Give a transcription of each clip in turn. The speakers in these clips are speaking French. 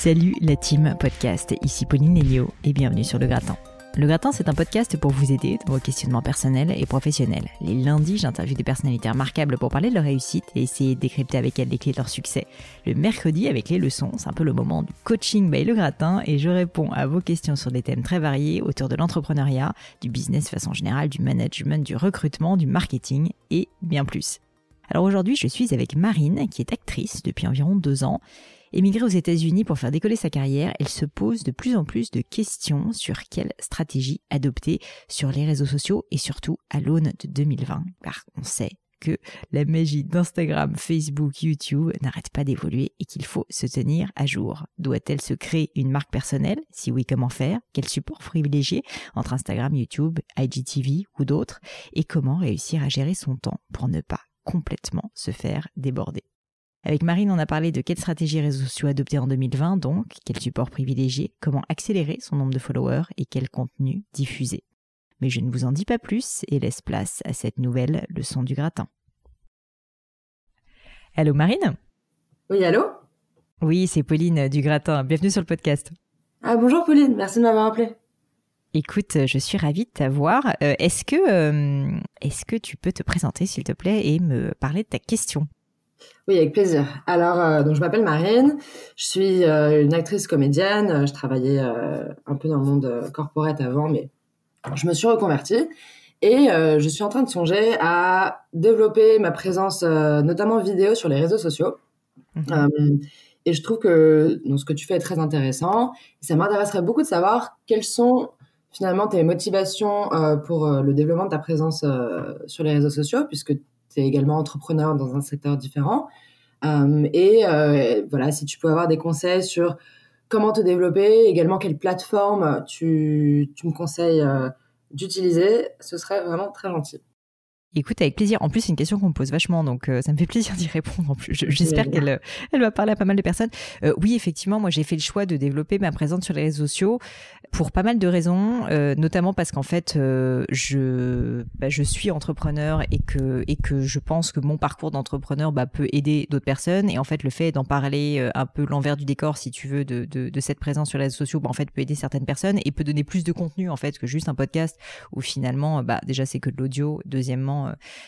Salut la team podcast, ici Pauline Lénio et bienvenue sur Le Gratin. Le Gratin, c'est un podcast pour vous aider dans vos questionnements personnels et professionnels. Les lundis, j'interviewe des personnalités remarquables pour parler de leur réussite et essayer de décrypter avec elles les clés de leur succès. Le mercredi, avec les leçons, c'est un peu le moment du coaching by Le Gratin et je réponds à vos questions sur des thèmes très variés autour de l'entrepreneuriat, du business de façon générale, du management, du recrutement, du marketing et bien plus. Alors aujourd'hui, je suis avec Marine, qui est actrice depuis environ deux ans Émigrée aux États-Unis pour faire décoller sa carrière, elle se pose de plus en plus de questions sur quelle stratégie adopter sur les réseaux sociaux et surtout à l'aune de 2020, car on sait que la magie d'Instagram, Facebook, YouTube n'arrête pas d'évoluer et qu'il faut se tenir à jour. Doit-elle se créer une marque personnelle? Si oui, comment faire? Quel support privilégier entre Instagram, YouTube, IGTV ou d'autres? Et comment réussir à gérer son temps pour ne pas complètement se faire déborder? Avec Marine, on a parlé de quelle stratégie réseaux sociaux adopter en 2020, donc quel support privilégier, comment accélérer son nombre de followers et quel contenu diffuser. Mais je ne vous en dis pas plus et laisse place à cette nouvelle leçon du gratin. Allô Marine? Oui, allô? Oui, c'est Pauline du gratin. Bienvenue sur le podcast. Ah bonjour Pauline, merci de m'avoir appelé. Écoute, je suis ravie de t'avoir. Euh, est-ce que, euh, est-ce que tu peux te présenter, s'il te plaît, et me parler de ta question? Oui, avec plaisir. Alors, euh, donc je m'appelle Marine, je suis euh, une actrice comédienne, je travaillais euh, un peu dans le monde corporate avant, mais je me suis reconvertie et je suis en train de songer à développer ma présence, notamment vidéo, sur les réseaux sociaux. Mhm. et je trouve que donc, ce que tu fais est très intéressant. Ça m'intéresserait beaucoup de savoir quelles sont finalement tes motivations pour le développement de ta présence sur les réseaux sociaux, puisque tu es également entrepreneur dans un secteur différent. Euh, et euh, voilà, si tu peux avoir des conseils sur comment te développer, également quelle plateforme tu, tu me conseilles euh, d'utiliser, ce serait vraiment très gentil. Écoute, avec plaisir. En plus, c'est une question qu'on me pose vachement, donc ça me fait plaisir d'y répondre. En plus, j'espère qu'elle elle va parler à pas mal de personnes. oui, effectivement, moi, j'ai fait le choix de développer ma présence sur les réseaux sociaux pour pas mal de raisons, euh, notamment parce qu'en fait, euh, je, bah, je suis entrepreneur et que, et que je pense que mon parcours d'entrepreneur bah, peut aider d'autres personnes. Et en fait, le fait d'en parler euh, un peu l'envers du décor, si tu veux, de, de, de, cette présence sur les réseaux sociaux, bah, en fait, peut aider certaines personnes et peut donner plus de contenu en fait que juste un podcast où finalement, bah, déjà c'est que de l'audio. Deuxièmement,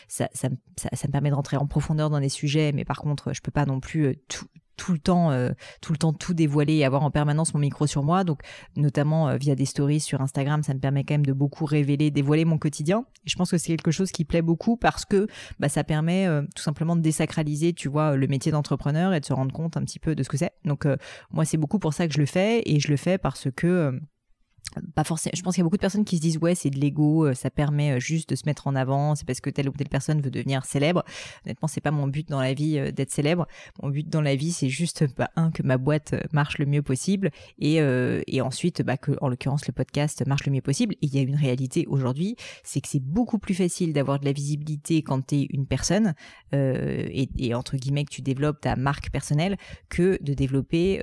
ça, ça, ça, me permet de rentrer en profondeur dans les sujets, mais par contre, je peux pas non plus tout, tout le temps, euh, tout le temps tout dévoiler et avoir en permanence mon micro sur moi. Donc, notamment euh, via des stories sur Instagram, ça me permet quand même de beaucoup révéler, dévoiler mon quotidien. Et je pense que c'est quelque chose qui plaît beaucoup parce que bah, ça permet euh, tout simplement de désacraliser, tu vois, le métier d'entrepreneur et de se rendre compte un petit peu de ce que c'est. Donc, moi, c'est beaucoup pour ça que je le fais et je le fais parce que pas forcément. Je pense qu'il y a beaucoup de personnes qui se disent ouais c'est de l'ego, euh, ça permet euh, juste de se mettre en avant, c'est parce que telle ou telle personne veut devenir célèbre. Honnêtement c'est pas mon but dans la vie euh, d'être célèbre. Mon but dans la vie c'est juste bah, un que ma boîte marche le mieux possible et et ensuite bah que en l'occurrence le podcast marche le mieux possible. Et il y a une réalité aujourd'hui, c'est que c'est beaucoup plus facile d'avoir de la visibilité quand tu es une personne et, et, entre guillemets que tu développes ta marque personnelle que de développer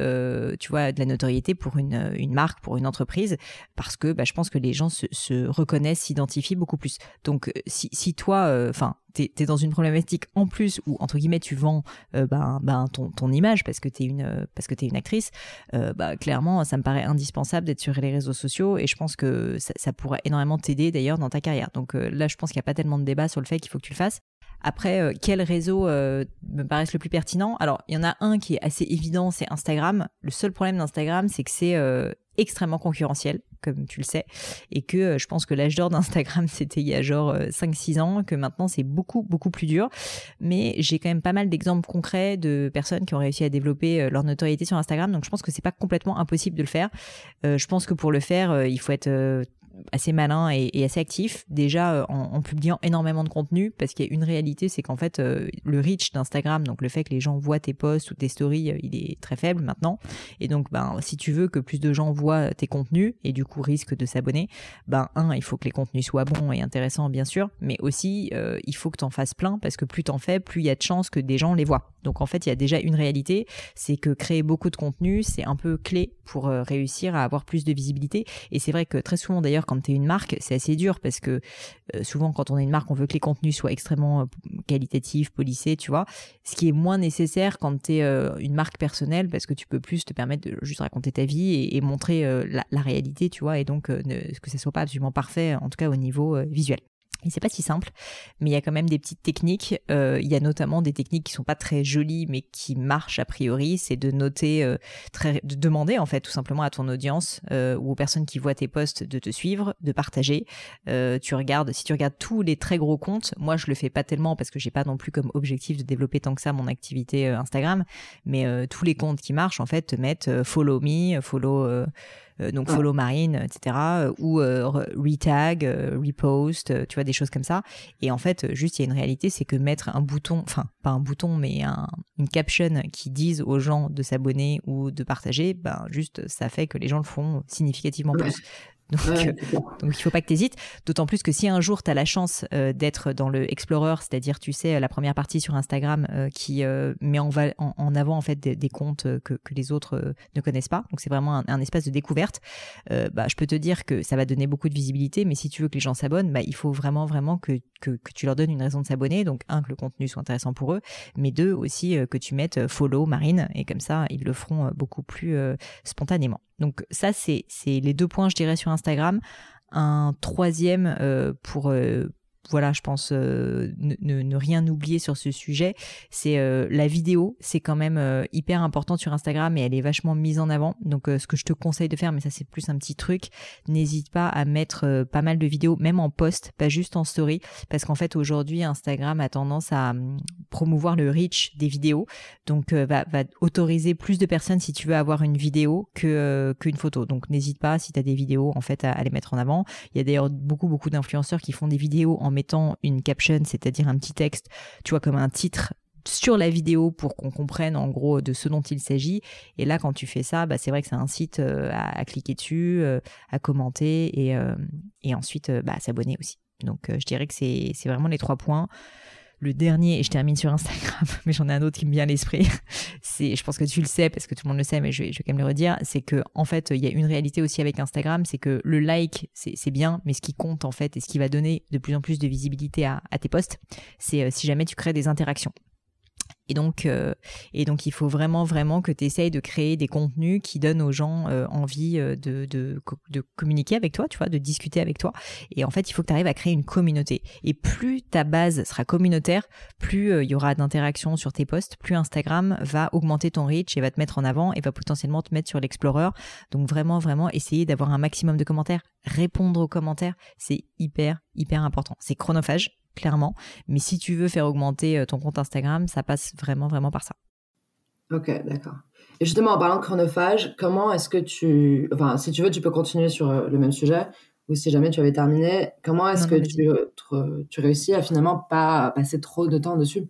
tu vois de la notoriété pour une une marque pour une entreprise parce que bah, je pense que les gens se, se reconnaissent, s'identifient beaucoup plus. Donc euh, si, si toi, euh, enfin, tu es, dans une problématique en plus où, entre guillemets, tu vends ben, ben, ton, ton, image parce que tu es, une, parce es une actrice, bah, clairement, ça me paraît indispensable d'être sur les réseaux sociaux et je pense que ça, pourrait énormément t'aider d'ailleurs dans ta carrière. Donc là, je pense qu'il n'y a pas tellement de débat sur le fait qu'il faut que tu le fasses. Après, euh, quel réseau euh, me paraissent le plus pertinent? Alors, il y en a un qui est assez évident, c'est Instagram. Le seul problème d'Instagram, c'est que c'est euh, extrêmement concurrentiel, comme tu le sais, et que je pense que l'âge d'or d'Instagram, c'était il y a genre 5-6 ans, que maintenant c'est beaucoup, beaucoup plus dur. Mais j'ai quand même pas mal d'exemples concrets de personnes qui ont réussi à développer leur notoriété sur Instagram, donc je pense que c'est pas complètement impossible de le faire. je pense que pour le faire, il faut être assez malin et, assez actif, déjà euh, en, publiant énormément de contenu, parce qu'il y a une réalité, c'est qu'en fait, euh, le reach d'Instagram, donc le fait que les gens voient tes posts ou tes stories, euh, il est très faible maintenant. Et donc, ben, si tu veux que plus de gens voient tes contenus et du coup risquent de s'abonner, ben, un, il faut que les contenus soient bons et intéressants, bien sûr, mais aussi, il faut que tu en fasses plein, parce que plus tu en fais, plus il y a de chances que des gens les voient. Donc, en fait, il y a déjà une réalité, c'est que créer beaucoup de contenu, c'est un peu clé pour réussir à avoir plus de visibilité. Et c'est vrai que très souvent, d'ailleurs, quand tu es une marque, c'est assez dur parce que euh, souvent quand on est une marque, on veut que les contenus soient extrêmement euh, qualitatifs, polissés, tu vois. Ce qui est moins nécessaire quand tu es euh, une marque personnelle parce que tu peux plus te permettre de juste raconter ta vie et, montrer la, réalité, tu vois, et donc que ça soit pas absolument parfait, en tout cas au niveau visuel. Et c'est pas si simple, mais il y a quand même des petites techniques. Euh, il y a notamment des techniques qui sont pas très jolies, mais qui marchent a priori. C'est de noter, euh, de demander en fait tout simplement à ton audience euh, ou aux personnes qui voient tes posts de te suivre, de partager. tu regardes, si tu regardes tous les très gros comptes, moi je le fais pas tellement parce que j'ai pas non plus comme objectif de développer tant que ça mon activité Instagram, mais tous les comptes qui marchent en fait te mettent follow me, follow donc follow marine, etc. Euh, ou euh, retag, repost, tu vois, des choses comme ça. Et en fait, juste, il y a une réalité, c'est que mettre un bouton, enfin, pas un bouton, mais une caption qui dise aux gens de s'abonner ou de partager, ben, juste, ça fait que les gens le font significativement plus. Donc, euh, donc il faut pas que tu hésites. D'autant plus que si un jour tu as la chance euh, d'être dans le Explorer, c'est-à-dire tu sais la première partie sur Instagram euh, qui met en, en, avant en fait des, comptes que, que, les autres ne connaissent pas. Donc c'est vraiment un, espace de découverte. bah, je peux te dire que ça va donner beaucoup de visibilité, mais si tu veux que les gens s'abonnent, bah, il faut vraiment vraiment que, que, que, tu leur donnes une raison de s'abonner. Donc un que le contenu soit intéressant pour eux, mais deux aussi que tu mettes follow Marine et comme ça ils le feront beaucoup plus spontanément. Donc ça, c'est les deux points, je dirais, sur Instagram. Un troisième euh, pour, euh, voilà, je pense euh, ne, rien oublier sur ce sujet, c'est euh, la vidéo, c'est quand même euh, hyper important sur Instagram et elle est vachement mise en avant. Donc ce que je te conseille de faire, mais ça c'est plus un petit truc, n'hésite pas à mettre pas mal de vidéos, même en post, pas juste en story, parce qu'en fait aujourd'hui Instagram a tendance à hum, promouvoir le reach des vidéos, donc va, autoriser plus de personnes si tu veux avoir une vidéo que qu'une photo. Donc n'hésite pas si tu as des vidéos en fait à, à, les mettre en avant. Il y a d'ailleurs beaucoup beaucoup d'influenceurs qui font des vidéos en mettant une caption, c'est-à-dire un petit texte, tu vois, comme un titre sur la vidéo pour qu'on comprenne en gros de ce dont il s'agit. Et là, quand tu fais ça, bah, c'est vrai que un site euh, à, cliquer dessus, euh, à commenter et, euh, et ensuite bah, s'abonner aussi. Donc je dirais que c'est vraiment les trois points. Le dernier, et je termine sur Instagram, mais j'en ai un autre qui me vient à l'esprit, c'est, je pense que tu le sais parce que tout le monde le sait, mais je vais, quand même le redire, c'est que en fait, il y a une réalité aussi avec Instagram, c'est que le like, c'est bien, mais ce qui compte en fait et ce qui va donner de plus en plus de visibilité à, à tes posts, c'est euh, si jamais tu crées des interactions. Et donc, euh, et donc, il faut vraiment, vraiment que tu essayes de créer des contenus qui donnent aux gens euh, envie euh, de, de, de, communiquer avec toi, tu vois, de discuter avec toi. Et en fait, il faut que tu arrives à créer une communauté. Et plus ta base sera communautaire, plus il y aura d'interactions sur tes posts, plus Instagram va augmenter ton reach et va te mettre en avant et va potentiellement te mettre sur l'Explorer. Donc, vraiment, vraiment, essayer d'avoir un maximum de commentaires, répondre aux commentaires, c'est hyper, hyper important. C'est chronophage clairement. Mais si tu veux faire augmenter euh, ton compte Instagram, ça passe vraiment, vraiment par ça. Ok, d'accord. Et justement, en parlant de chronophage, comment est-ce que tu... Enfin, si tu veux, tu peux continuer sur euh, le même sujet, ou si jamais tu avais terminé, comment est-ce que tu, tu réussis à finalement pas passer trop de temps dessus?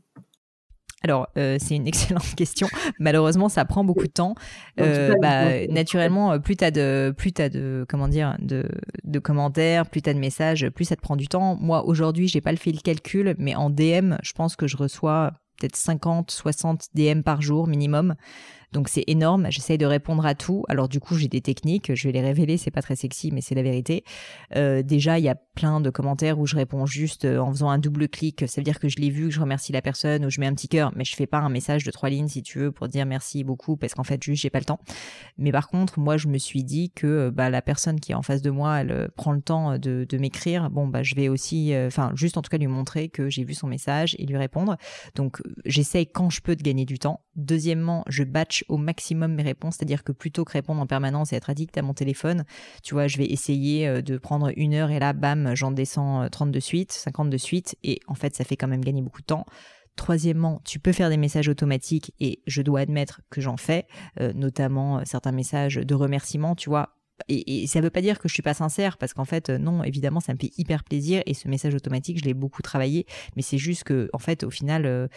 Alors, euh, c'est une excellente question. Malheureusement, ça prend beaucoup de temps. Euh, bah, naturellement, euh, plus tu as de, plus as de, comment dire, de, de commentaires, plus tu as de messages, plus ça te prend du temps. Moi, aujourd'hui, j'ai pas le fait le calcul, mais en DM, je pense que je reçois peut-être 50, 60 DM par jour minimum. Donc c'est énorme. J'essaye de répondre à tout. Alors du coup, j'ai des techniques. Je vais les révéler. C'est pas très sexy, mais c'est la vérité. Euh, déjà, il y a plein de commentaires où je réponds juste euh, en faisant un double clic. Ça veut dire que je l'ai vu, que je remercie la personne, ou je mets un petit cœur, mais je fais pas un message de trois lignes si tu veux pour dire merci beaucoup parce qu'en fait juste j'ai pas le temps. Mais par contre, moi, je me suis dit que bah, la personne qui est en face de moi, elle prend le temps de, de m'écrire. Bon, bah je vais aussi, enfin juste en tout cas lui montrer que j'ai vu son message et lui répondre. Donc j'essaye quand je peux de gagner du temps. Deuxièmement, je batch au maximum mes réponses, c'est-à-dire que plutôt que répondre en permanence et être addict à mon téléphone, tu vois, je vais essayer euh, de prendre une heure et là, bam, j'en descends 30 euh, de suite, 50 de suite, et en fait, ça fait quand même gagner beaucoup de temps. Troisièmement, tu peux faire des messages automatiques et je dois admettre que j'en fais, euh, notamment certains messages de remerciement, tu vois, et, ça ne veut pas dire que je suis pas sincère parce qu'en fait non évidemment ça me fait hyper plaisir et ce message automatique je l'ai beaucoup travaillé. Mais c'est juste que en fait au final euh,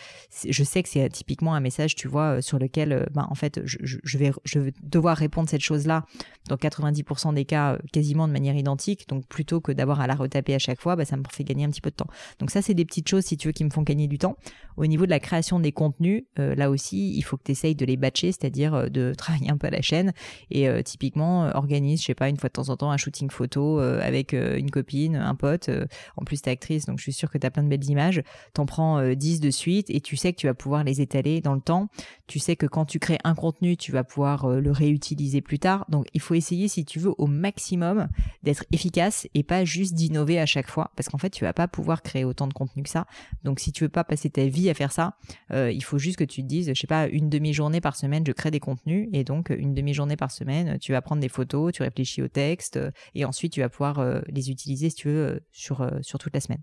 je sais que c'est typiquement un message tu vois euh, sur lequel euh, ben, en fait je, vais je vais devoir répondre cette chose là dans 90% des cas quasiment de manière identique. Donc plutôt que d'avoir à la retaper à chaque fois ben, ça me fait gagner un petit peu de temps. Donc ça c'est des petites choses si tu veux qui me font gagner du temps. Au niveau de la création des contenus là aussi il faut que tu essayes de les batcher c'est-à-dire de travailler un peu à la chaîne. Et typiquement organiser je sais pas, une fois de temps en temps un shooting photo euh, avec euh, une copine, un pote. Euh, en plus, t'es actrice, donc je suis sûre que tu as plein de belles images. T'en prends 10 de suite et tu sais que tu vas pouvoir les étaler dans le temps. Tu sais que quand tu crées un contenu, tu vas pouvoir le réutiliser plus tard. Donc, il faut essayer, si tu veux, au maximum d'être efficace et pas juste d'innover à chaque fois, parce qu'en fait, tu vas pas pouvoir créer autant de contenu que ça. Donc, si tu veux pas passer ta vie à faire ça, il faut juste que tu te dises, je sais pas, une demi-journée par semaine, je crée des contenus et donc une demi-journée par semaine, tu vas prendre des photos, tu réfléchis au texte, euh, et ensuite tu vas pouvoir euh, les utiliser si tu veux euh, sur, sur toute la semaine.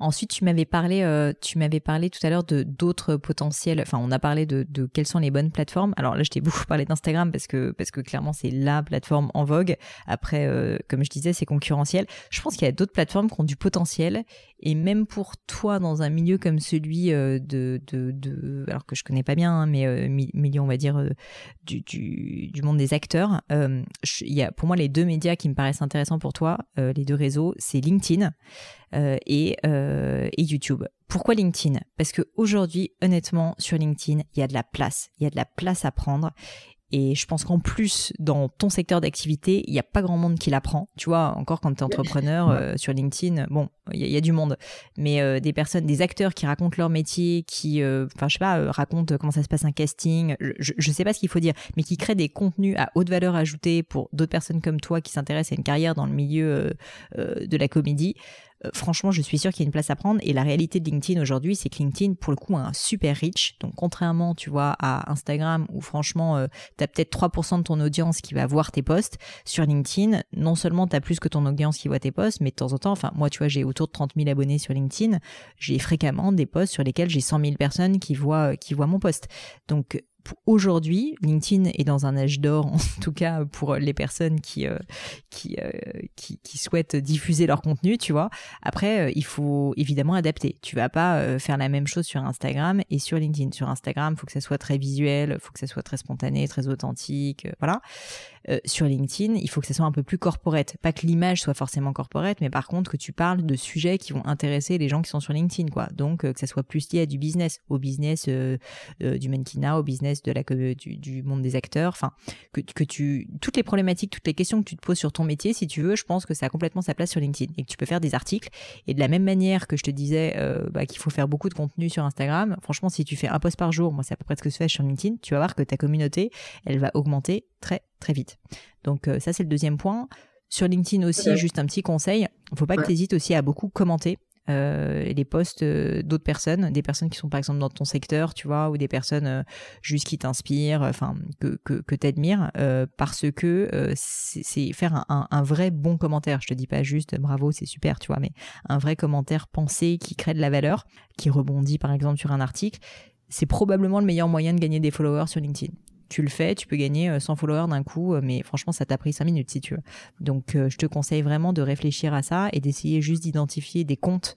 Ensuite, tu m'avais parlé, euh, tu m'avais parlé tout à l'heure de d'autres potentiels. Enfin, on a parlé de, de, quelles sont les bonnes plateformes. Alors là, je t'ai beaucoup parlé d'Instagram parce que parce que clairement c'est la plateforme en vogue. Après, euh, comme je disais, c'est concurrentiel. Je pense qu'il y a d'autres plateformes qui ont du potentiel. Et même pour toi, dans un milieu comme celui euh, de, de, de alors que je connais pas bien, hein, mais milieu on va dire du, du, du, monde des acteurs, il y a pour moi les deux médias qui me paraissent intéressants pour toi, les deux réseaux, c'est LinkedIn. Euh, euh, et, YouTube. Pourquoi LinkedIn? Parce que aujourd'hui, honnêtement, sur LinkedIn, il y a de la place. Il y a de la place à prendre. Et je pense qu'en plus, dans ton secteur d'activité, il n'y a pas grand monde qui l'apprend. Tu vois, encore quand tu es entrepreneur euh, sur LinkedIn, bon, il y, a du monde. Mais des personnes, des acteurs qui racontent leur métier, qui, enfin, je sais pas, racontent comment ça se passe un casting, je, je sais pas ce qu'il faut dire, mais qui créent des contenus à haute valeur ajoutée pour d'autres personnes comme toi qui s'intéressent à une carrière dans le milieu de la comédie. Euh, franchement, je suis sûre qu'il y a une place à prendre. Et la réalité de LinkedIn aujourd'hui, c'est que LinkedIn, pour le coup, a un super reach. Donc, contrairement, tu vois, à Instagram, où franchement, euh, tu peut-être 3% de ton audience qui va voir tes posts, sur LinkedIn, non seulement tu plus que ton audience qui voit tes posts, mais de temps en temps, enfin, moi, tu vois, j'ai autour de 30 000 abonnés sur LinkedIn. J'ai fréquemment des posts sur lesquels j'ai 100 000 personnes qui voient, qui voient mon post. Donc, aujourd'hui, LinkedIn est dans un âge d'or, en tout cas pour les personnes qui, euh, euh, qui, qui, souhaitent diffuser leur contenu, tu vois. Après, euh, il faut évidemment adapter. Tu vas pas faire la même chose sur Instagram et sur LinkedIn. Sur Instagram, faut que ça soit très visuel, faut que ça soit très spontané, très authentique, voilà. sur LinkedIn, il faut que ça soit un peu plus corporate. Pas que l'image soit forcément corporate, mais par contre que tu parles de sujets qui vont intéresser les gens qui sont sur LinkedIn, quoi. Donc que ça soit plus lié à du business, au business du mannequinat, au business de la du, du monde des acteurs, enfin que, que tu toutes les problématiques, toutes les questions que tu te poses sur ton métier, si tu veux, je pense que ça a complètement sa place sur LinkedIn et que tu peux faire des articles. Et de la même manière que je te disais euh, bah, qu'il faut faire beaucoup de contenu sur Instagram, franchement, si tu fais un post par jour, moi c'est à peu près ce que je fais sur LinkedIn, tu vas voir que ta communauté, elle va augmenter très très vite. Donc euh, ça c'est le deuxième point. Sur LinkedIn aussi, juste un petit conseil, faut pas que tu hésites aussi à beaucoup commenter les posts euh, d'autres personnes, des personnes qui sont par exemple dans ton secteur, tu vois, ou des personnes euh, juste qui t'inspirent, enfin que que, que t'admirent, parce que c'est faire un, un, vrai bon commentaire. Je te dis pas juste bravo, c'est super, tu vois, mais un vrai commentaire pensé qui crée de la valeur, qui rebondit par exemple sur un article. C'est probablement le meilleur moyen de gagner des followers sur LinkedIn tu le fais, tu peux gagner 100 euh, followers d'un coup, euh, mais franchement, ça t'a pris 5 minutes si tu veux. Donc, euh, je te conseille vraiment de réfléchir à ça et d'essayer juste d'identifier des comptes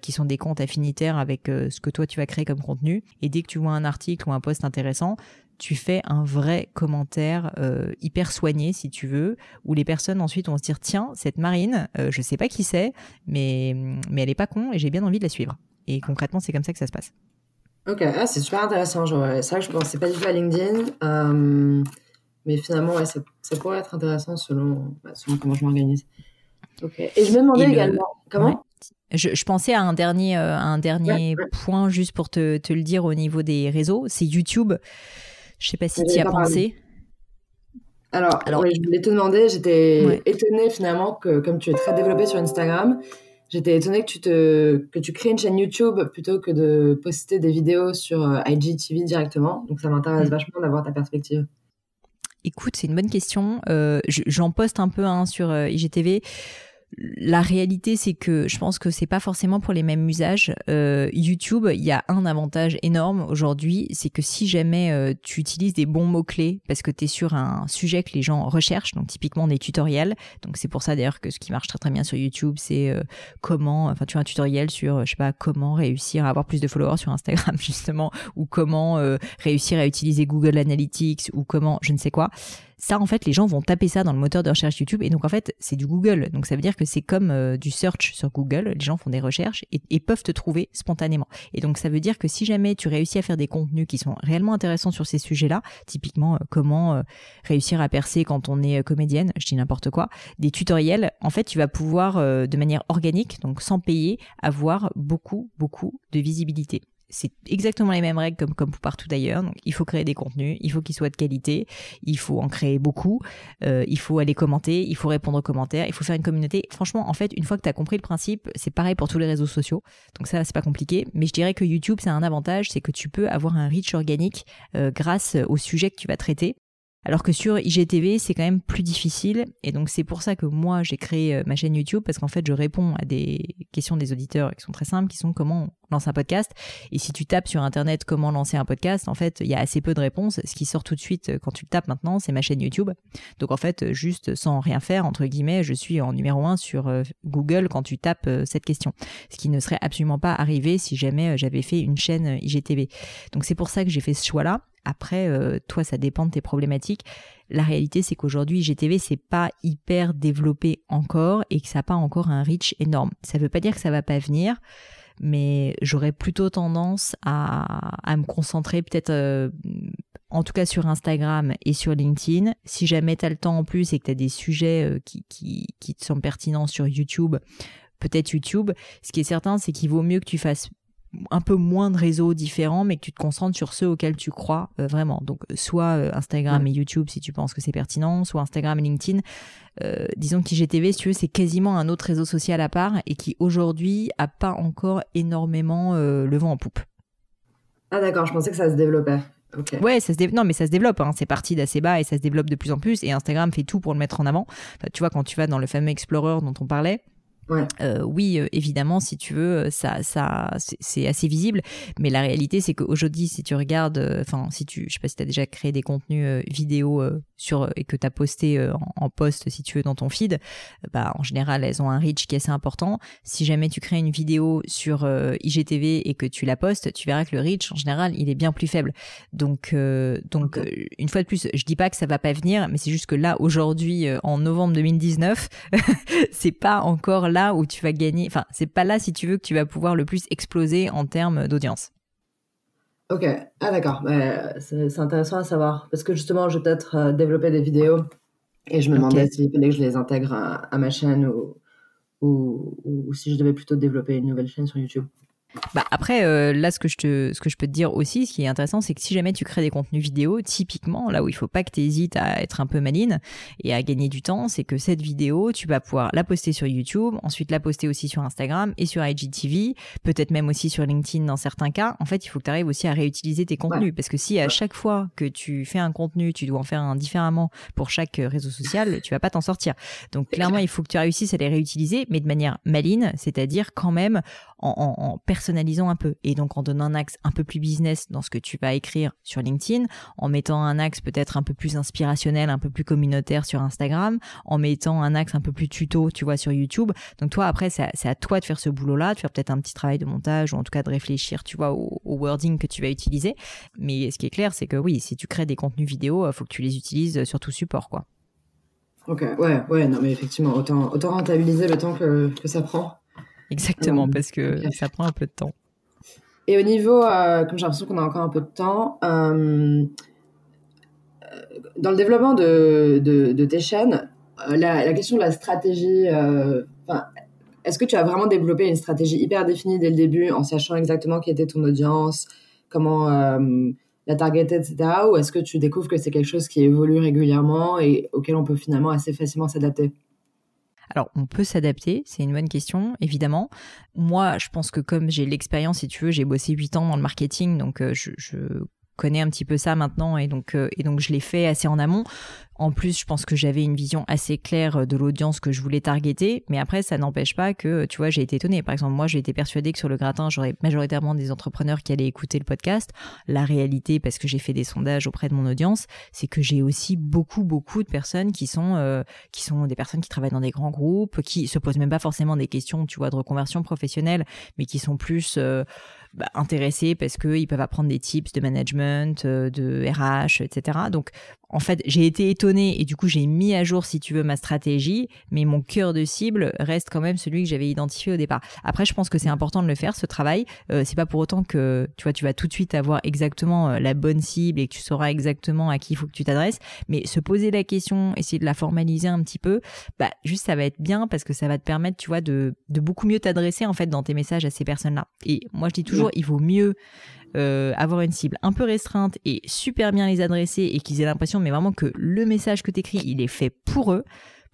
qui sont des comptes affinitaires avec ce que toi tu vas créer comme contenu. Et dès que tu vois un article ou un post intéressant, tu fais un vrai commentaire hyper soigné si tu veux, où les personnes ensuite vont se dire tiens cette Marine, je sais pas qui c'est, mais mais elle est pas con et j'ai bien envie de la suivre. Et concrètement c'est comme ça que ça se passe. Ok, ah, c'est super intéressant. C'est vrai que je pensais pas du tout à LinkedIn. Euh, mais finalement, ouais, ça, pourrait être intéressant selon, bah, selon comment je m'organise. Ok. Et je me demandais également. Comment je, je, pensais à un dernier, euh, un dernier point juste pour te, te, le dire au niveau des réseaux. C'est YouTube. Je sais pas si tu y as pensé. Alors, Alors je voulais te demander, j'étais étonnée finalement que comme tu es très développé sur Instagram, J'étais étonnée que tu, te, que tu crées une chaîne YouTube plutôt que de poster des vidéos sur euh, IGTV directement. Donc ça m'intéresse mm. vachement d'avoir ta perspective. Écoute, c'est une bonne question. Euh, J'en poste un peu hein, sur euh, IGTV la réalité, c'est que je pense que c'est pas forcément pour les mêmes usages. Euh, YouTube, il y a un avantage énorme aujourd'hui, c'est que si jamais euh, tu utilises des bons mots-clés, parce que tu es sur un sujet que les gens recherchent, donc typiquement des tutoriels, donc c'est pour ça d'ailleurs que ce qui marche très très bien sur YouTube, c'est euh, comment, enfin tu as un tutoriel sur, je sais pas, comment réussir à avoir plus de followers sur Instagram justement, ou comment réussir à utiliser Google Analytics, ou comment, je ne sais quoi. Ça, en fait, les gens vont taper ça dans le moteur de recherche YouTube et donc en fait, c'est du Google. Donc ça veut dire que c'est comme euh, du search sur Google. Les gens font des recherches et, peuvent te trouver spontanément. Et donc ça veut dire que si jamais tu réussis à faire des contenus qui sont réellement intéressants sur ces sujets-là, typiquement euh, comment euh, réussir à percer quand on est comédienne, je dis n'importe quoi, des tutoriels, en fait, tu vas pouvoir de manière organique, donc sans payer, avoir beaucoup, beaucoup de visibilité c'est exactement les mêmes règles comme, comme partout ailleurs. Donc, il faut créer des contenus, il faut qu'ils soient de qualité, il faut en créer beaucoup, euh, il faut aller commenter, il faut répondre aux commentaires, il faut faire une communauté. Franchement, en fait, une fois que tu as compris le principe, c'est pareil pour tous les réseaux sociaux. Donc ça, c'est pas compliqué. Mais je dirais que YouTube, c'est un avantage, c'est que tu peux avoir un reach organique euh, grâce au sujet que tu vas traiter. Alors que sur IGTV, c'est quand même plus difficile. Et donc, c'est pour ça que moi, j'ai créé euh, ma chaîne YouTube, parce qu'en fait, je réponds à des questions des auditeurs qui sont très simples, qui sont comment lancer un podcast. Et si tu tapes sur Internet comment lancer un podcast, en fait, il y a assez peu de réponses. Ce qui sort tout de suite euh, quand tu le tapes maintenant, c'est ma chaîne YouTube. Donc, en fait, juste sans rien faire, entre guillemets, je suis en numéro un sur euh, Google quand tu tapes cette question. Ce qui ne serait absolument pas arrivé si jamais j'avais fait une chaîne IGTV. Donc, c'est pour ça que j'ai fait ce choix-là. Après, euh, toi, ça dépend de tes problématiques. La réalité, c'est qu'aujourd'hui, GTV, c'est pas hyper développé encore et que ça n'a pas encore un reach énorme. Ça veut pas dire que ça va pas venir, mais j'aurais plutôt tendance à, me concentrer peut-être, euh, en tout cas sur Instagram et sur LinkedIn. Si jamais tu as le temps en plus et que tu as des sujets euh, qui, qui, qui te sont pertinents sur YouTube, peut-être YouTube. Ce qui est certain, c'est qu'il vaut mieux que tu fasses un peu moins de réseaux différents, mais que tu te concentres sur ceux auxquels tu crois euh, vraiment. Donc, soit euh, Instagram et YouTube si tu penses que c'est pertinent, soit Instagram et LinkedIn. Euh, disons qu'IGTV, si tu veux, c'est quasiment un autre réseau social à part et qui aujourd'hui a pas encore énormément le vent en poupe. Ah d'accord, je pensais que ça se développait. Ouais, ça se non, mais ça se développe. Hein. C'est parti d'assez bas et ça se développe de plus en plus. Et Instagram fait tout pour le mettre en avant. tu vois, quand tu vas dans le fameux Explorer dont on parlait, euh, oui, euh, évidemment, si tu veux, ça, ça, c'est assez visible. Mais la réalité, c'est qu'aujourd'hui, si tu regardes, euh, enfin, si tu, je sais pas si tu as déjà créé des contenus vidéo sur et que tu as posté en, en, post, si tu veux, dans ton feed, bah, en général, elles ont un reach qui est assez important. Si jamais tu crées une vidéo sur IGTV et que tu la postes, tu verras que le reach, en général, il est bien plus faible. Donc, donc, une fois de plus, je dis pas que ça va pas venir, mais c'est juste que là, aujourd'hui, en novembre 2019, c'est pas encore là où tu vas gagner. Enfin, c'est pas là si tu veux que tu vas pouvoir le plus exploser en termes d'audience. Ok, ah d'accord, bah, c'est intéressant à savoir parce que justement, je vais peut-être euh, développer des vidéos et je me demandais s'il fallait que je les intègre à, ma chaîne ou, ou, si je devais plutôt développer une nouvelle chaîne sur YouTube. Bah après, euh, là, ce que, je te, ce que je peux te dire aussi, ce qui est intéressant, c'est que si jamais tu crées des contenus vidéo, typiquement, là où il faut pas que tu hésites à être un peu maline et à gagner du temps, c'est que cette vidéo, tu vas pouvoir la poster sur YouTube, ensuite la poster aussi sur Instagram et sur IGTV, peut-être même aussi sur LinkedIn dans certains cas. En fait, il faut que tu arrives aussi à réutiliser tes contenus parce que si à chaque fois que tu fais un contenu, tu dois en faire un différemment pour chaque réseau social, tu vas pas t'en sortir. Donc clairement, il faut que tu réussisses à les réutiliser, mais de manière maline, c'est-à-dire quand même en, en, en personnalisant un peu et donc en donnant un axe un peu plus business dans ce que tu vas écrire sur LinkedIn, en mettant un axe peut-être un peu plus inspirationnel, un peu plus communautaire sur Instagram, en mettant un axe un peu plus tuto, tu vois, sur YouTube. Donc toi, après, c'est à, toi de faire ce boulot-là, de faire peut-être un petit travail de montage ou en tout cas de réfléchir, tu vois, au, wording que tu vas utiliser. Mais ce qui est clair, c'est que oui, si tu crées des contenus vidéo, euh, faut que tu les utilises sur tout support, quoi. Ok, ouais, ouais, non, mais effectivement, autant, autant rentabiliser le temps que ça prend. Exactement, parce que ça prend un peu de temps. Et au niveau, comme j'ai l'impression qu'on a encore un peu de temps, dans le développement de, de, tes chaînes, la, la, question de la stratégie, est-ce que tu as vraiment développé une stratégie hyper définie dès le début en sachant exactement qui était ton audience, comment euh, la targeter, etc. Ou est-ce que tu découvres que c'est quelque chose qui évolue régulièrement et auquel on peut finalement assez facilement s'adapter? Alors, on peut s'adapter, c'est une bonne question, évidemment. Moi, je pense que comme j'ai l'expérience, si tu veux, j'ai bossé 8 ans dans le marketing, donc euh, je, je connais un petit peu ça maintenant et donc euh, et donc je l'ai fait assez en amont. En plus, je pense que j'avais une vision assez claire euh, de l'audience que je voulais targeter, mais après ça n'empêche pas que tu vois, j'ai été étonnée. Par exemple, moi, j'ai été persuadée que sur le gratin, j'aurais majoritairement des entrepreneurs qui allaient écouter le podcast. La réalité parce que j'ai fait des sondages auprès de mon audience, c'est que j'ai aussi beaucoup beaucoup de personnes qui sont euh, qui sont des personnes qui travaillent dans des grands groupes, qui se posent même pas forcément des questions, tu vois, de reconversion professionnelle, mais qui sont plus bah, intéressés parce qu'ils peuvent apprendre des tips de management, euh, de RH, etc. Donc en fait, j'ai été étonnée et du coup, j'ai mis à jour, si tu veux, ma stratégie, mais mon cœur de cible reste quand même celui que j'avais identifié au départ. Après, je pense que c'est important de le faire, ce travail. Euh, c'est pas pour autant que, tu vois, tu vas tout de suite avoir exactement euh, la bonne cible et que tu sauras exactement à qui il faut que tu t'adresses, mais se poser la question, essayer de la formaliser un petit peu, bah, juste ça va être bien parce que ça va te permettre, tu vois, de, de beaucoup mieux t'adresser, en fait, dans tes messages à ces personnes-là. Et moi, je dis toujours, il vaut mieux euh, avoir une cible un peu restreinte et super bien les adresser et qu'ils aient l'impression, mais vraiment que le message que tu écris, il est fait pour eux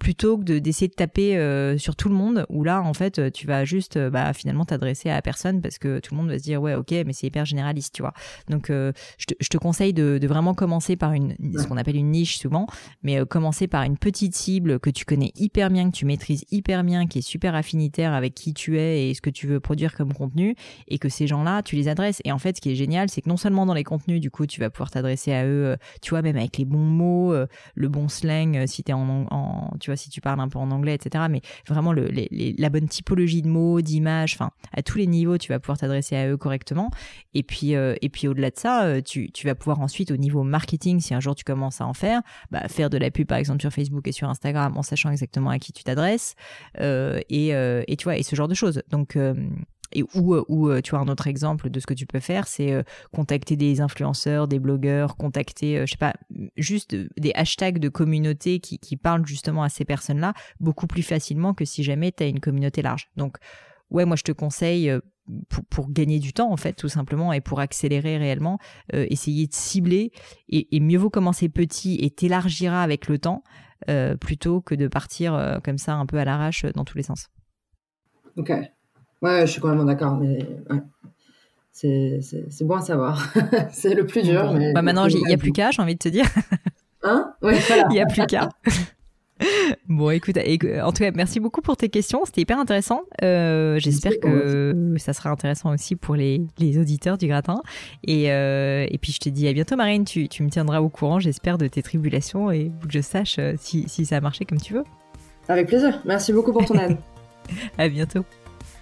plutôt que d'essayer de, taper euh, sur tout le monde où là en fait tu vas juste euh, bah, finalement t'adresser à personne parce que tout le monde va se dire ouais ok mais c'est hyper généraliste tu vois. Donc euh, je, te, je, te, conseille de, de, vraiment commencer par une ce qu'on appelle une niche souvent mais commencer par une petite cible que tu connais hyper bien que tu maîtrises hyper bien qui est super affinitaire avec qui tu es et ce que tu veux produire comme contenu et que ces gens là tu les adresses. Et en fait ce qui est génial c'est que non seulement dans les contenus du coup tu vas pouvoir t'adresser à eux tu vois même avec les bons mots le bon slang si t'es en, en tu vois si tu parles un peu en anglais, etc. Mais vraiment la bonne typologie de mots, d'images, enfin à tous les niveaux, tu vas pouvoir t'adresser à eux correctement. Et puis euh, et puis au-delà de ça, euh, tu, tu, vas pouvoir ensuite au niveau marketing, si un jour tu commences à en faire, bah, faire de la pub par exemple sur Facebook et sur Instagram en sachant exactement à qui tu t'adresses euh, et, et tu vois et ce genre de choses. Donc et ou, euh, euh, tu vois un autre exemple de ce que tu peux faire, c'est euh, contacter des influenceurs, des blogueurs, contacter, je sais pas, juste des hashtags de communauté qui, parlent justement à ces personnes-là beaucoup plus facilement que si jamais tu as une communauté large. Donc ouais, moi je te conseille pour, gagner du temps en fait tout simplement et pour accélérer réellement essayer de cibler et, et, mieux vaut commencer petit et t'élargira avec le temps plutôt que de partir comme ça un peu à l'arrache dans tous les sens. Ok, Ouais, je suis complètement d'accord, mais c'est bon à savoir. c'est le plus dur. Mais bah maintenant, il n'y a plus qu'à, j'ai envie de te dire. Hein? Ouais, Il n'y a plus qu'à. Bon, écoute, en tout cas, merci beaucoup pour tes questions. C'était hyper intéressant. Euh, j'espère que ça sera intéressant aussi pour les, les auditeurs du gratin. Et, euh, et puis, je te dis à bientôt, Marine. Tu, tu me tiendras au courant, j'espère, de tes tribulations et que je sache euh, si, si ça a marché comme tu veux. Avec plaisir. Merci beaucoup pour ton aide. à bientôt.